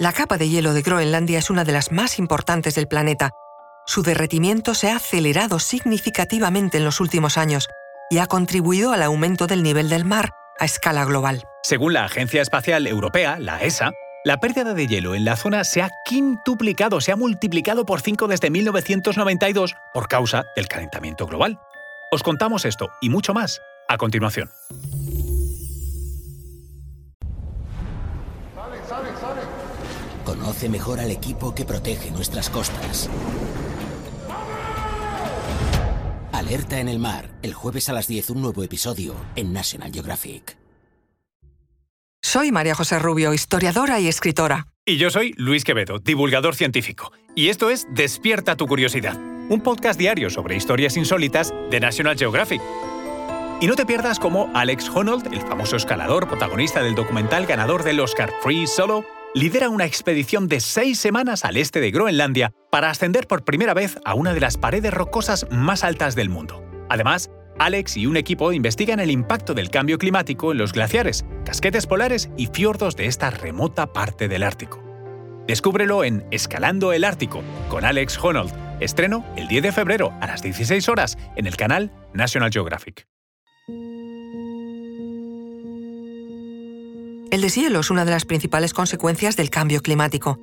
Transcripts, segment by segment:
La capa de hielo de Groenlandia es una de las más importantes del planeta. Su derretimiento se ha acelerado significativamente en los últimos años y ha contribuido al aumento del nivel del mar a escala global. Según la Agencia Espacial Europea, la ESA, la pérdida de hielo en la zona se ha quintuplicado, se ha multiplicado por 5 desde 1992 por causa del calentamiento global. Os contamos esto y mucho más a continuación. Conoce mejor al equipo que protege nuestras costas. Alerta en el mar, el jueves a las 10 un nuevo episodio en National Geographic. Soy María José Rubio, historiadora y escritora. Y yo soy Luis Quevedo, divulgador científico. Y esto es Despierta tu curiosidad, un podcast diario sobre historias insólitas de National Geographic. Y no te pierdas cómo Alex Honnold, el famoso escalador protagonista del documental ganador del Oscar Free Solo, lidera una expedición de seis semanas al este de Groenlandia para ascender por primera vez a una de las paredes rocosas más altas del mundo. Además, Alex y un equipo investigan el impacto del cambio climático en los glaciares, casquetes polares y fiordos de esta remota parte del Ártico. Descúbrelo en Escalando el Ártico con Alex Honnold. Estreno el 10 de febrero a las 16 horas en el canal National Geographic. El deshielo es una de las principales consecuencias del cambio climático.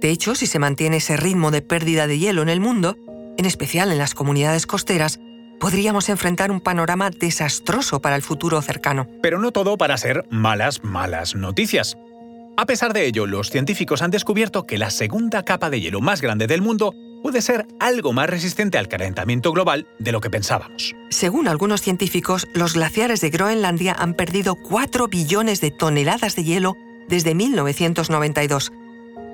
De hecho, si se mantiene ese ritmo de pérdida de hielo en el mundo, en especial en las comunidades costeras, podríamos enfrentar un panorama desastroso para el futuro cercano. Pero no todo para ser malas, malas noticias. A pesar de ello, los científicos han descubierto que la segunda capa de hielo más grande del mundo puede ser algo más resistente al calentamiento global de lo que pensábamos. Según algunos científicos, los glaciares de Groenlandia han perdido 4 billones de toneladas de hielo desde 1992.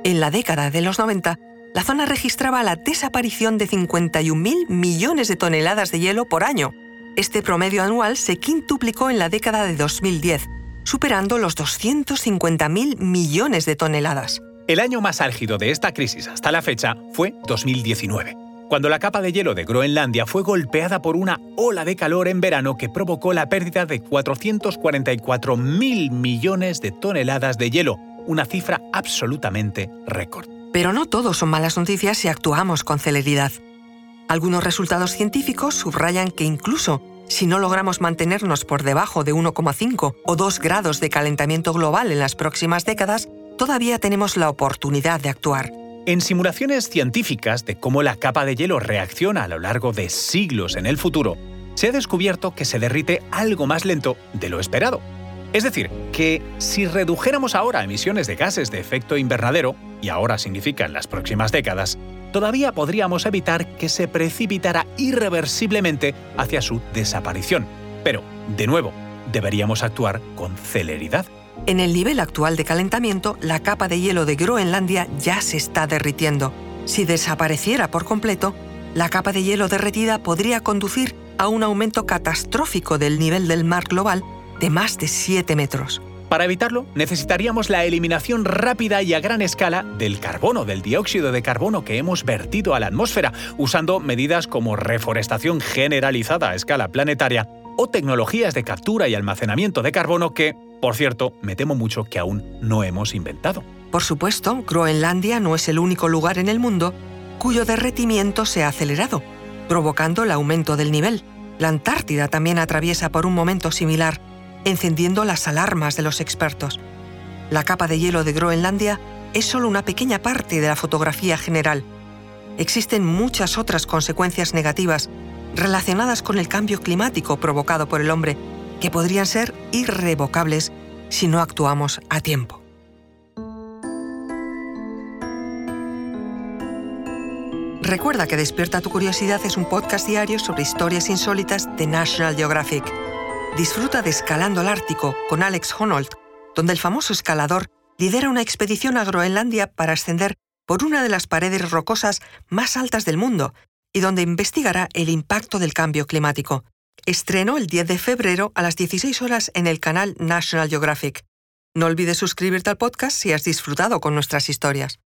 En la década de los 90, la zona registraba la desaparición de 51.000 millones de toneladas de hielo por año. Este promedio anual se quintuplicó en la década de 2010, superando los 250.000 millones de toneladas. El año más álgido de esta crisis hasta la fecha fue 2019, cuando la capa de hielo de Groenlandia fue golpeada por una ola de calor en verano que provocó la pérdida de 444.000 millones de toneladas de hielo, una cifra absolutamente récord. Pero no todo son malas noticias si actuamos con celeridad. Algunos resultados científicos subrayan que incluso si no logramos mantenernos por debajo de 1,5 o 2 grados de calentamiento global en las próximas décadas, todavía tenemos la oportunidad de actuar. En simulaciones científicas de cómo la capa de hielo reacciona a lo largo de siglos en el futuro, se ha descubierto que se derrite algo más lento de lo esperado. Es decir, que si redujéramos ahora emisiones de gases de efecto invernadero, y ahora significa en las próximas décadas, todavía podríamos evitar que se precipitara irreversiblemente hacia su desaparición. Pero, de nuevo, deberíamos actuar con celeridad. En el nivel actual de calentamiento, la capa de hielo de Groenlandia ya se está derritiendo. Si desapareciera por completo, la capa de hielo derretida podría conducir a un aumento catastrófico del nivel del mar global de más de 7 metros. Para evitarlo, necesitaríamos la eliminación rápida y a gran escala del carbono, del dióxido de carbono que hemos vertido a la atmósfera, usando medidas como reforestación generalizada a escala planetaria o tecnologías de captura y almacenamiento de carbono que, por cierto, me temo mucho que aún no hemos inventado. Por supuesto, Groenlandia no es el único lugar en el mundo cuyo derretimiento se ha acelerado, provocando el aumento del nivel. La Antártida también atraviesa por un momento similar encendiendo las alarmas de los expertos. La capa de hielo de Groenlandia es solo una pequeña parte de la fotografía general. Existen muchas otras consecuencias negativas relacionadas con el cambio climático provocado por el hombre que podrían ser irrevocables si no actuamos a tiempo. Recuerda que Despierta tu Curiosidad es un podcast diario sobre historias insólitas de National Geographic. Disfruta de Escalando el Ártico con Alex Honnold, donde el famoso escalador lidera una expedición a Groenlandia para ascender por una de las paredes rocosas más altas del mundo y donde investigará el impacto del cambio climático. Estreno el 10 de febrero a las 16 horas en el canal National Geographic. No olvides suscribirte al podcast si has disfrutado con nuestras historias.